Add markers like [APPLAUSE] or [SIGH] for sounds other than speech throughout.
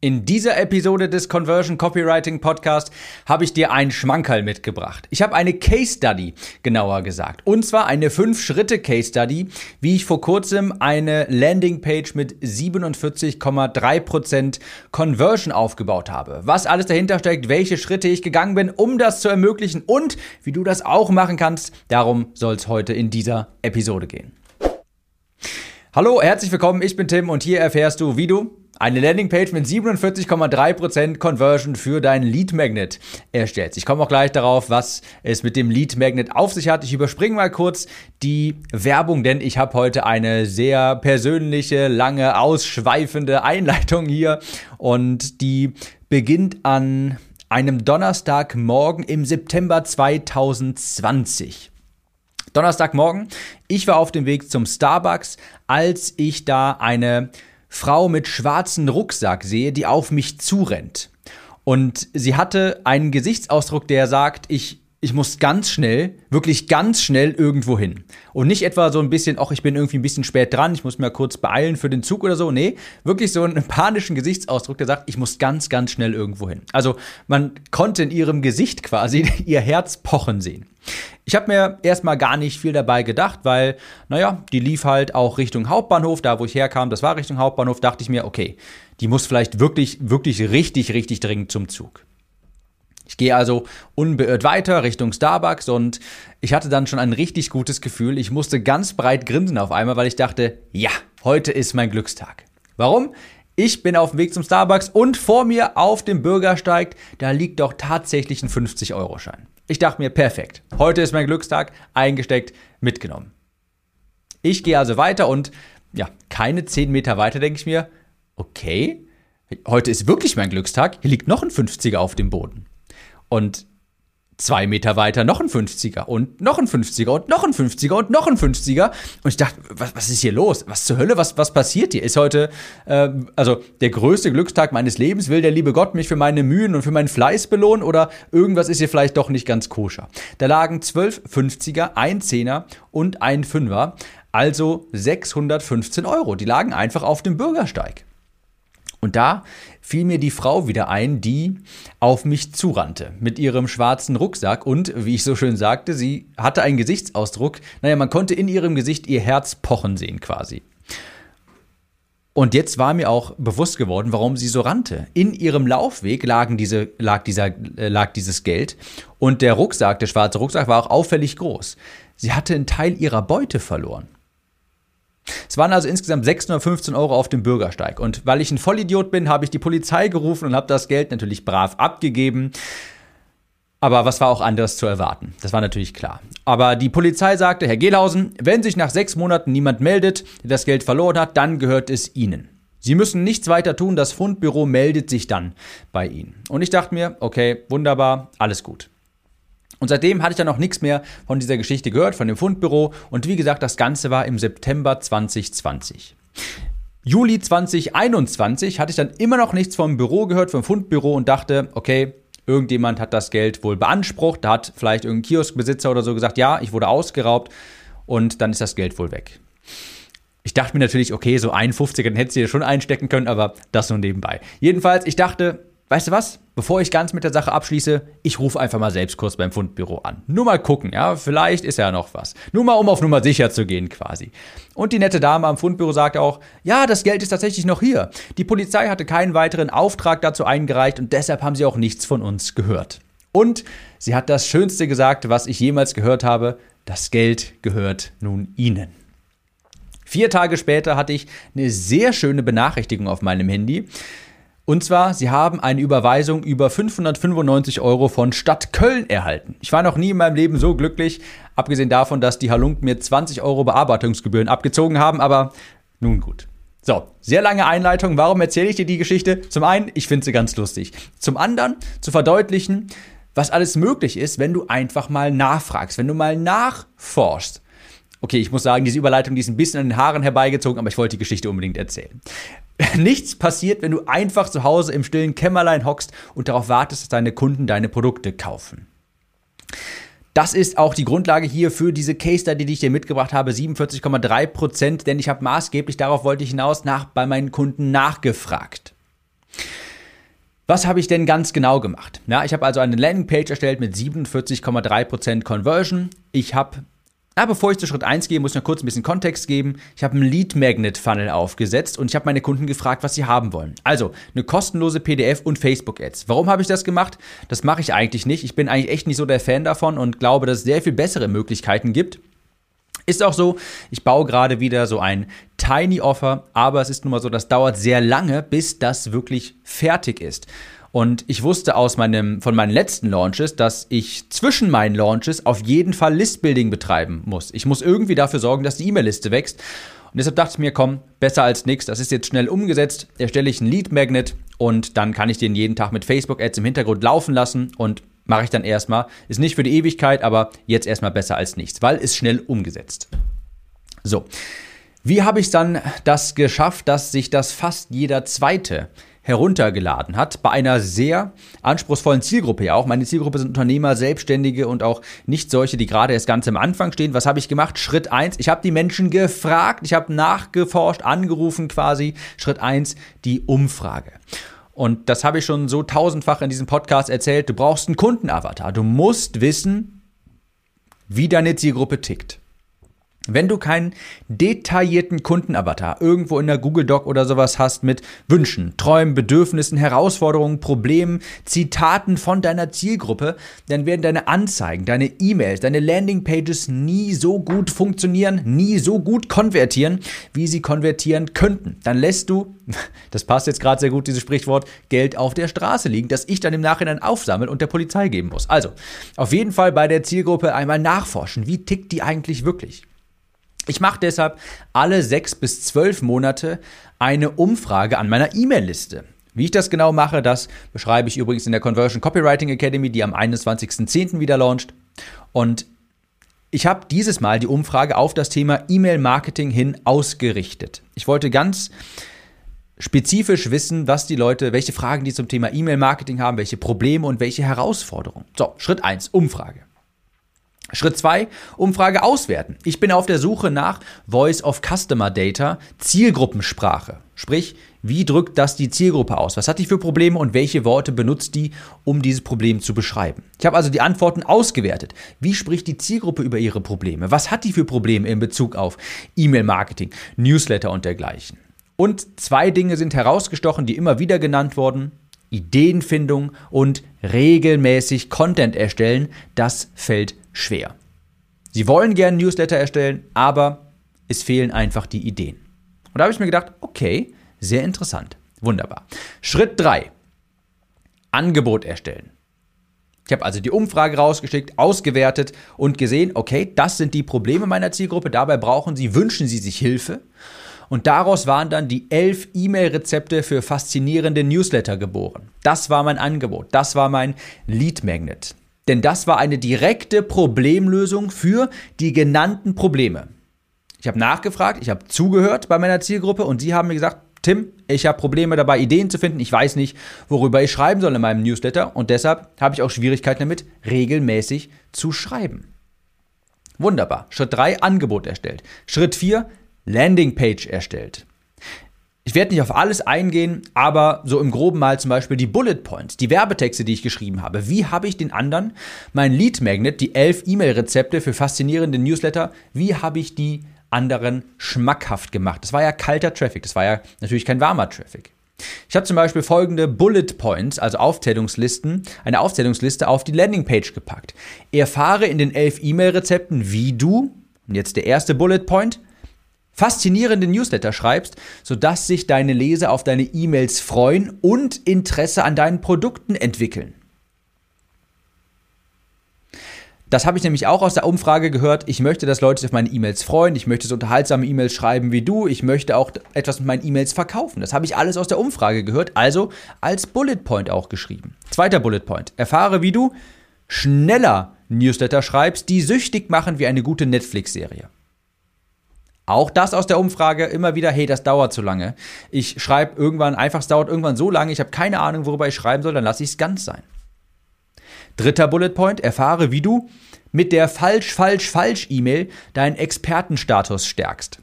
In dieser Episode des Conversion Copywriting Podcast habe ich dir einen Schmankerl mitgebracht. Ich habe eine Case Study, genauer gesagt. Und zwar eine 5-Schritte-Case Study, wie ich vor kurzem eine Landingpage mit 47,3% Conversion aufgebaut habe. Was alles dahinter steckt, welche Schritte ich gegangen bin, um das zu ermöglichen und wie du das auch machen kannst. Darum soll es heute in dieser Episode gehen. Hallo, herzlich willkommen, ich bin Tim und hier erfährst du, wie du eine Landingpage mit 47,3% Conversion für deinen Lead Magnet erstellst. Ich komme auch gleich darauf, was es mit dem Lead Magnet auf sich hat. Ich überspringe mal kurz die Werbung, denn ich habe heute eine sehr persönliche, lange, ausschweifende Einleitung hier und die beginnt an einem Donnerstagmorgen im September 2020. Donnerstagmorgen, ich war auf dem Weg zum Starbucks, als ich da eine Frau mit schwarzem Rucksack sehe, die auf mich zurennt. Und sie hatte einen Gesichtsausdruck, der sagt, ich, ich muss ganz schnell, wirklich ganz schnell irgendwo hin. Und nicht etwa so ein bisschen, ach, ich bin irgendwie ein bisschen spät dran, ich muss mir kurz beeilen für den Zug oder so. Nee, wirklich so einen panischen Gesichtsausdruck, der sagt, ich muss ganz, ganz schnell irgendwo hin. Also man konnte in ihrem Gesicht quasi [LAUGHS] ihr Herz pochen sehen. Ich habe mir erstmal gar nicht viel dabei gedacht, weil, naja, die lief halt auch Richtung Hauptbahnhof, da wo ich herkam, das war Richtung Hauptbahnhof, dachte ich mir, okay, die muss vielleicht wirklich, wirklich richtig, richtig dringend zum Zug. Ich gehe also unbeirrt weiter Richtung Starbucks und ich hatte dann schon ein richtig gutes Gefühl. Ich musste ganz breit grinsen auf einmal, weil ich dachte, ja, heute ist mein Glückstag. Warum? Ich bin auf dem Weg zum Starbucks und vor mir auf dem Bürgersteig, da liegt doch tatsächlich ein 50-Euro-Schein. Ich dachte mir, perfekt. Heute ist mein Glückstag, eingesteckt, mitgenommen. Ich gehe also weiter und ja, keine 10 Meter weiter denke ich mir, okay, heute ist wirklich mein Glückstag, hier liegt noch ein 50er auf dem Boden. Und Zwei Meter weiter noch ein 50er und noch ein 50er und noch ein 50er und noch ein 50er. Und ich dachte, was, was ist hier los? Was zur Hölle? Was, was passiert hier? Ist heute, äh, also der größte Glückstag meines Lebens? Will der liebe Gott mich für meine Mühen und für meinen Fleiß belohnen? Oder irgendwas ist hier vielleicht doch nicht ganz koscher? Da lagen zwölf 50er, ein Zehner und ein Fünfer. Also 615 Euro. Die lagen einfach auf dem Bürgersteig. Und da fiel mir die Frau wieder ein, die auf mich zurannte mit ihrem schwarzen Rucksack und, wie ich so schön sagte, sie hatte einen Gesichtsausdruck, naja, man konnte in ihrem Gesicht ihr Herz pochen sehen quasi. Und jetzt war mir auch bewusst geworden, warum sie so rannte. In ihrem Laufweg lagen diese, lag, dieser, äh, lag dieses Geld und der Rucksack, der schwarze Rucksack, war auch auffällig groß. Sie hatte einen Teil ihrer Beute verloren. Es waren also insgesamt 615 Euro auf dem Bürgersteig. Und weil ich ein Vollidiot bin, habe ich die Polizei gerufen und habe das Geld natürlich brav abgegeben. Aber was war auch anderes zu erwarten? Das war natürlich klar. Aber die Polizei sagte, Herr Gehlhausen, wenn sich nach sechs Monaten niemand meldet, der das Geld verloren hat, dann gehört es Ihnen. Sie müssen nichts weiter tun, das Fundbüro meldet sich dann bei Ihnen. Und ich dachte mir, okay, wunderbar, alles gut. Und seitdem hatte ich dann noch nichts mehr von dieser Geschichte gehört, von dem Fundbüro. Und wie gesagt, das Ganze war im September 2020. Juli 2021 hatte ich dann immer noch nichts vom Büro gehört, vom Fundbüro und dachte, okay, irgendjemand hat das Geld wohl beansprucht. Da hat vielleicht irgendein Kioskbesitzer oder so gesagt, ja, ich wurde ausgeraubt und dann ist das Geld wohl weg. Ich dachte mir natürlich, okay, so 51er, dann hätte sie ja schon einstecken können, aber das nur nebenbei. Jedenfalls, ich dachte, weißt du was? Bevor ich ganz mit der Sache abschließe, ich rufe einfach mal selbst kurz beim Fundbüro an. Nur mal gucken, ja, vielleicht ist ja noch was. Nur mal, um auf Nummer sicher zu gehen quasi. Und die nette Dame am Fundbüro sagt auch, ja, das Geld ist tatsächlich noch hier. Die Polizei hatte keinen weiteren Auftrag dazu eingereicht und deshalb haben sie auch nichts von uns gehört. Und sie hat das Schönste gesagt, was ich jemals gehört habe, das Geld gehört nun Ihnen. Vier Tage später hatte ich eine sehr schöne Benachrichtigung auf meinem Handy. Und zwar, sie haben eine Überweisung über 595 Euro von Stadt Köln erhalten. Ich war noch nie in meinem Leben so glücklich, abgesehen davon, dass die Halunken mir 20 Euro Bearbeitungsgebühren abgezogen haben, aber nun gut. So, sehr lange Einleitung. Warum erzähle ich dir die Geschichte? Zum einen, ich finde sie ganz lustig. Zum anderen, zu verdeutlichen, was alles möglich ist, wenn du einfach mal nachfragst, wenn du mal nachforschst. Okay, ich muss sagen, diese Überleitung, die ist ein bisschen an den Haaren herbeigezogen, aber ich wollte die Geschichte unbedingt erzählen. [LAUGHS] Nichts passiert, wenn du einfach zu Hause im stillen Kämmerlein hockst und darauf wartest, dass deine Kunden deine Produkte kaufen. Das ist auch die Grundlage hier für diese Case Study, die ich dir mitgebracht habe, 47,3 Prozent, denn ich habe maßgeblich, darauf wollte ich hinaus, nach, bei meinen Kunden nachgefragt. Was habe ich denn ganz genau gemacht? Ja, ich habe also eine Landingpage erstellt mit 47,3% Conversion. Ich habe na, bevor ich zu Schritt 1 gehe, muss ich noch kurz ein bisschen Kontext geben. Ich habe einen Lead Magnet Funnel aufgesetzt und ich habe meine Kunden gefragt, was sie haben wollen. Also eine kostenlose PDF und Facebook Ads. Warum habe ich das gemacht? Das mache ich eigentlich nicht. Ich bin eigentlich echt nicht so der Fan davon und glaube, dass es sehr viel bessere Möglichkeiten gibt. Ist auch so, ich baue gerade wieder so ein Tiny Offer, aber es ist nun mal so, das dauert sehr lange, bis das wirklich fertig ist. Und ich wusste aus meinem, von meinen letzten Launches, dass ich zwischen meinen Launches auf jeden Fall Listbuilding betreiben muss. Ich muss irgendwie dafür sorgen, dass die E-Mail-Liste wächst. Und deshalb dachte ich mir, komm, besser als nichts. Das ist jetzt schnell umgesetzt. Erstelle ich einen Lead Magnet und dann kann ich den jeden Tag mit Facebook Ads im Hintergrund laufen lassen und mache ich dann erstmal. Ist nicht für die Ewigkeit, aber jetzt erstmal besser als nichts, weil ist schnell umgesetzt. So. Wie habe ich dann das geschafft, dass sich das fast jeder zweite heruntergeladen hat, bei einer sehr anspruchsvollen Zielgruppe ja auch. Meine Zielgruppe sind Unternehmer, Selbstständige und auch nicht solche, die gerade erst ganz am Anfang stehen. Was habe ich gemacht? Schritt eins: ich habe die Menschen gefragt, ich habe nachgeforscht, angerufen quasi. Schritt eins: die Umfrage. Und das habe ich schon so tausendfach in diesem Podcast erzählt. Du brauchst einen Kundenavatar. Du musst wissen, wie deine Zielgruppe tickt. Wenn du keinen detaillierten Kundenavatar irgendwo in der Google Doc oder sowas hast mit Wünschen, Träumen, Bedürfnissen, Herausforderungen, Problemen, Zitaten von deiner Zielgruppe, dann werden deine Anzeigen, deine E-Mails, deine Landingpages nie so gut funktionieren, nie so gut konvertieren, wie sie konvertieren könnten. Dann lässt du, [LAUGHS] das passt jetzt gerade sehr gut, dieses Sprichwort, Geld auf der Straße liegen, das ich dann im Nachhinein aufsammeln und der Polizei geben muss. Also, auf jeden Fall bei der Zielgruppe einmal nachforschen. Wie tickt die eigentlich wirklich? Ich mache deshalb alle sechs bis zwölf Monate eine Umfrage an meiner E-Mail-Liste. Wie ich das genau mache, das beschreibe ich übrigens in der Conversion Copywriting Academy, die am 21.10. wieder launcht. Und ich habe dieses Mal die Umfrage auf das Thema E-Mail-Marketing hin ausgerichtet. Ich wollte ganz spezifisch wissen, was die Leute, welche Fragen die zum Thema E-Mail-Marketing haben, welche Probleme und welche Herausforderungen. So, Schritt 1, Umfrage. Schritt 2, Umfrage auswerten. Ich bin auf der Suche nach Voice of Customer Data, Zielgruppensprache. Sprich, wie drückt das die Zielgruppe aus? Was hat die für Probleme und welche Worte benutzt die, um dieses Problem zu beschreiben? Ich habe also die Antworten ausgewertet. Wie spricht die Zielgruppe über ihre Probleme? Was hat die für Probleme in Bezug auf E-Mail-Marketing, Newsletter und dergleichen? Und zwei Dinge sind herausgestochen, die immer wieder genannt wurden. Ideenfindung und regelmäßig Content erstellen, das fällt schwer. Sie wollen gerne Newsletter erstellen, aber es fehlen einfach die Ideen. Und da habe ich mir gedacht, okay, sehr interessant. Wunderbar. Schritt 3. Angebot erstellen. Ich habe also die Umfrage rausgeschickt, ausgewertet und gesehen, okay, das sind die Probleme meiner Zielgruppe, dabei brauchen sie, wünschen sie sich Hilfe. Und daraus waren dann die elf E-Mail-Rezepte für faszinierende Newsletter geboren. Das war mein Angebot, das war mein Lead Magnet denn das war eine direkte Problemlösung für die genannten Probleme. Ich habe nachgefragt, ich habe zugehört bei meiner Zielgruppe und sie haben mir gesagt, Tim, ich habe Probleme dabei, Ideen zu finden. Ich weiß nicht, worüber ich schreiben soll in meinem Newsletter und deshalb habe ich auch Schwierigkeiten damit, regelmäßig zu schreiben. Wunderbar. Schritt 3, Angebot erstellt. Schritt 4, Landingpage erstellt. Ich werde nicht auf alles eingehen, aber so im Groben mal zum Beispiel die Bullet Points, die Werbetexte, die ich geschrieben habe. Wie habe ich den anderen, mein Lead Magnet, die elf E-Mail-Rezepte für faszinierende Newsletter, wie habe ich die anderen schmackhaft gemacht? Das war ja kalter Traffic, das war ja natürlich kein warmer Traffic. Ich habe zum Beispiel folgende Bullet Points, also Aufzählungslisten, eine Aufzählungsliste auf die Landingpage gepackt. Erfahre in den elf E-Mail-Rezepten, wie du, und jetzt der erste Bullet Point, faszinierende Newsletter schreibst, sodass sich deine Leser auf deine E-Mails freuen und Interesse an deinen Produkten entwickeln. Das habe ich nämlich auch aus der Umfrage gehört. Ich möchte, dass Leute sich auf meine E-Mails freuen. Ich möchte so unterhaltsame E-Mails schreiben wie du. Ich möchte auch etwas mit meinen E-Mails verkaufen. Das habe ich alles aus der Umfrage gehört, also als Bullet Point auch geschrieben. Zweiter Bullet Point. Erfahre, wie du schneller Newsletter schreibst, die süchtig machen wie eine gute Netflix-Serie. Auch das aus der Umfrage immer wieder, hey, das dauert zu lange. Ich schreibe irgendwann, einfach es dauert irgendwann so lange, ich habe keine Ahnung, worüber ich schreiben soll, dann lasse ich es ganz sein. Dritter Bullet Point, erfahre, wie du mit der falsch, falsch, falsch E-Mail deinen Expertenstatus stärkst.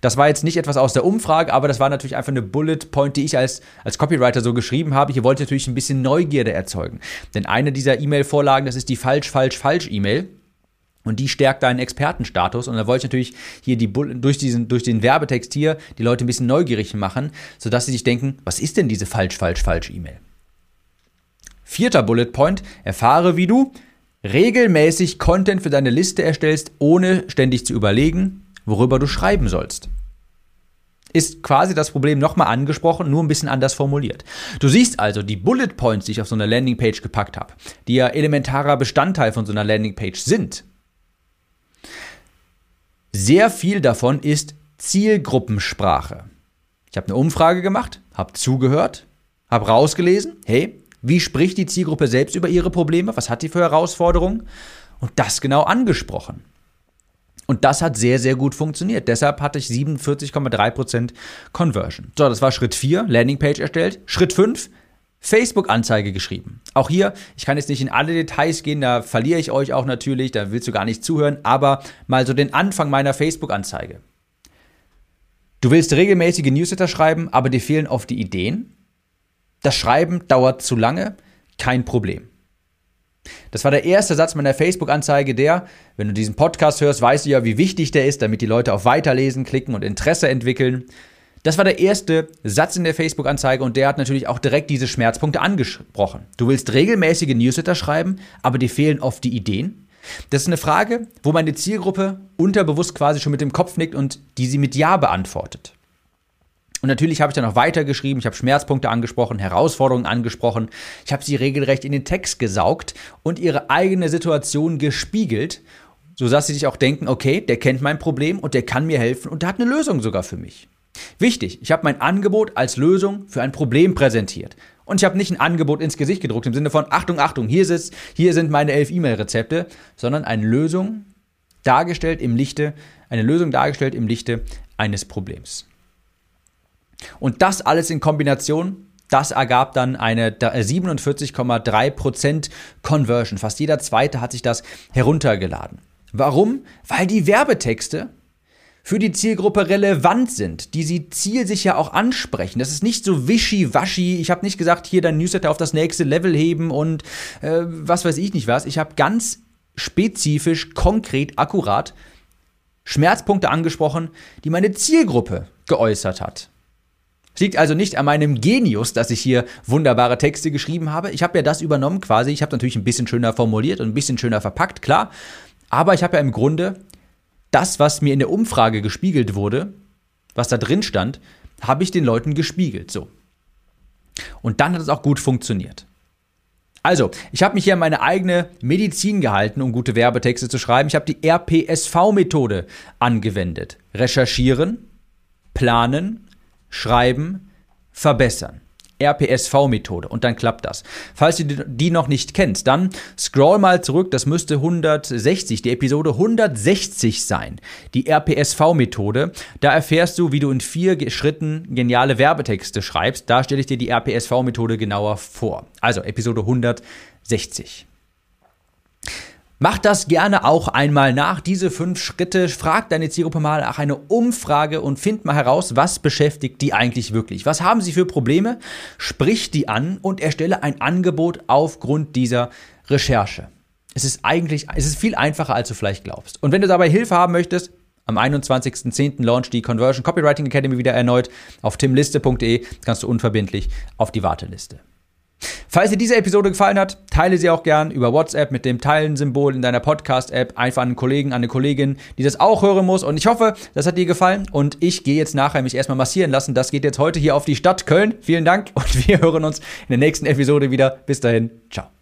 Das war jetzt nicht etwas aus der Umfrage, aber das war natürlich einfach eine Bullet Point, die ich als, als Copywriter so geschrieben habe. Hier wollte ich natürlich ein bisschen Neugierde erzeugen. Denn eine dieser E-Mail-Vorlagen, das ist die falsch, falsch, falsch E-Mail. Und die stärkt deinen Expertenstatus. Und da wollte ich natürlich hier die durch, diesen, durch den Werbetext hier die Leute ein bisschen neugierig machen, sodass sie sich denken, was ist denn diese falsch, falsch, falsch E-Mail? Vierter Bullet Point, erfahre, wie du regelmäßig Content für deine Liste erstellst, ohne ständig zu überlegen, worüber du schreiben sollst. Ist quasi das Problem nochmal angesprochen, nur ein bisschen anders formuliert. Du siehst also die Bullet Points, die ich auf so einer Landingpage gepackt habe, die ja elementarer Bestandteil von so einer Landingpage sind. Sehr viel davon ist Zielgruppensprache. Ich habe eine Umfrage gemacht, habe zugehört, habe rausgelesen, hey, wie spricht die Zielgruppe selbst über ihre Probleme? Was hat die für Herausforderungen? Und das genau angesprochen. Und das hat sehr, sehr gut funktioniert. Deshalb hatte ich 47,3% Conversion. So, das war Schritt 4, Landingpage erstellt. Schritt 5, Facebook-Anzeige geschrieben. Auch hier, ich kann jetzt nicht in alle Details gehen, da verliere ich euch auch natürlich, da willst du gar nicht zuhören, aber mal so den Anfang meiner Facebook-Anzeige. Du willst regelmäßige Newsletter schreiben, aber dir fehlen oft die Ideen. Das Schreiben dauert zu lange, kein Problem. Das war der erste Satz meiner Facebook-Anzeige, der, wenn du diesen Podcast hörst, weißt du ja, wie wichtig der ist, damit die Leute auf Weiterlesen klicken und Interesse entwickeln. Das war der erste Satz in der Facebook-Anzeige und der hat natürlich auch direkt diese Schmerzpunkte angesprochen. Du willst regelmäßige Newsletter schreiben, aber dir fehlen oft die Ideen. Das ist eine Frage, wo meine Zielgruppe unterbewusst quasi schon mit dem Kopf nickt und die sie mit Ja beantwortet. Und natürlich habe ich dann noch weitergeschrieben, ich habe Schmerzpunkte angesprochen, Herausforderungen angesprochen, ich habe sie regelrecht in den Text gesaugt und ihre eigene Situation gespiegelt, sodass sie sich auch denken, okay, der kennt mein Problem und der kann mir helfen und der hat eine Lösung sogar für mich. Wichtig, ich habe mein Angebot als Lösung für ein Problem präsentiert. Und ich habe nicht ein Angebot ins Gesicht gedruckt im Sinne von Achtung, Achtung, hier, sitzt, hier sind meine elf E-Mail-Rezepte, sondern eine Lösung dargestellt im Lichte, eine Lösung dargestellt im Lichte eines Problems. Und das alles in Kombination, das ergab dann eine 47,3% Conversion. Fast jeder zweite hat sich das heruntergeladen. Warum? Weil die Werbetexte für die Zielgruppe relevant sind, die sie zielsicher auch ansprechen. Das ist nicht so wischiwaschi. Ich habe nicht gesagt, hier dein Newsletter auf das nächste Level heben und äh, was weiß ich nicht was. Ich habe ganz spezifisch, konkret, akkurat Schmerzpunkte angesprochen, die meine Zielgruppe geäußert hat. Es liegt also nicht an meinem Genius, dass ich hier wunderbare Texte geschrieben habe. Ich habe ja das übernommen quasi. Ich habe natürlich ein bisschen schöner formuliert und ein bisschen schöner verpackt, klar. Aber ich habe ja im Grunde das, was mir in der Umfrage gespiegelt wurde, was da drin stand, habe ich den Leuten gespiegelt. So. Und dann hat es auch gut funktioniert. Also, ich habe mich hier an meine eigene Medizin gehalten, um gute Werbetexte zu schreiben. Ich habe die RPSV-Methode angewendet. Recherchieren, planen, schreiben, verbessern. RPSV-Methode und dann klappt das. Falls du die noch nicht kennst, dann scroll mal zurück, das müsste 160, die Episode 160 sein. Die RPSV-Methode, da erfährst du, wie du in vier Schritten geniale Werbetexte schreibst. Da stelle ich dir die RPSV-Methode genauer vor. Also Episode 160. Mach das gerne auch einmal nach, diese fünf Schritte. Frag deine Zielgruppe mal nach eine Umfrage und find mal heraus, was beschäftigt die eigentlich wirklich. Was haben sie für Probleme? Sprich die an und erstelle ein Angebot aufgrund dieser Recherche. Es ist eigentlich, es ist viel einfacher, als du vielleicht glaubst. Und wenn du dabei Hilfe haben möchtest, am 21.10. launch die Conversion Copywriting Academy wieder erneut auf timliste.de. Kannst du unverbindlich auf die Warteliste. Falls dir diese Episode gefallen hat, teile sie auch gern über WhatsApp mit dem Teilen-Symbol in deiner Podcast-App einfach an einen Kollegen, an eine Kollegin, die das auch hören muss. Und ich hoffe, das hat dir gefallen. Und ich gehe jetzt nachher mich erstmal massieren lassen. Das geht jetzt heute hier auf die Stadt Köln. Vielen Dank und wir hören uns in der nächsten Episode wieder. Bis dahin, ciao.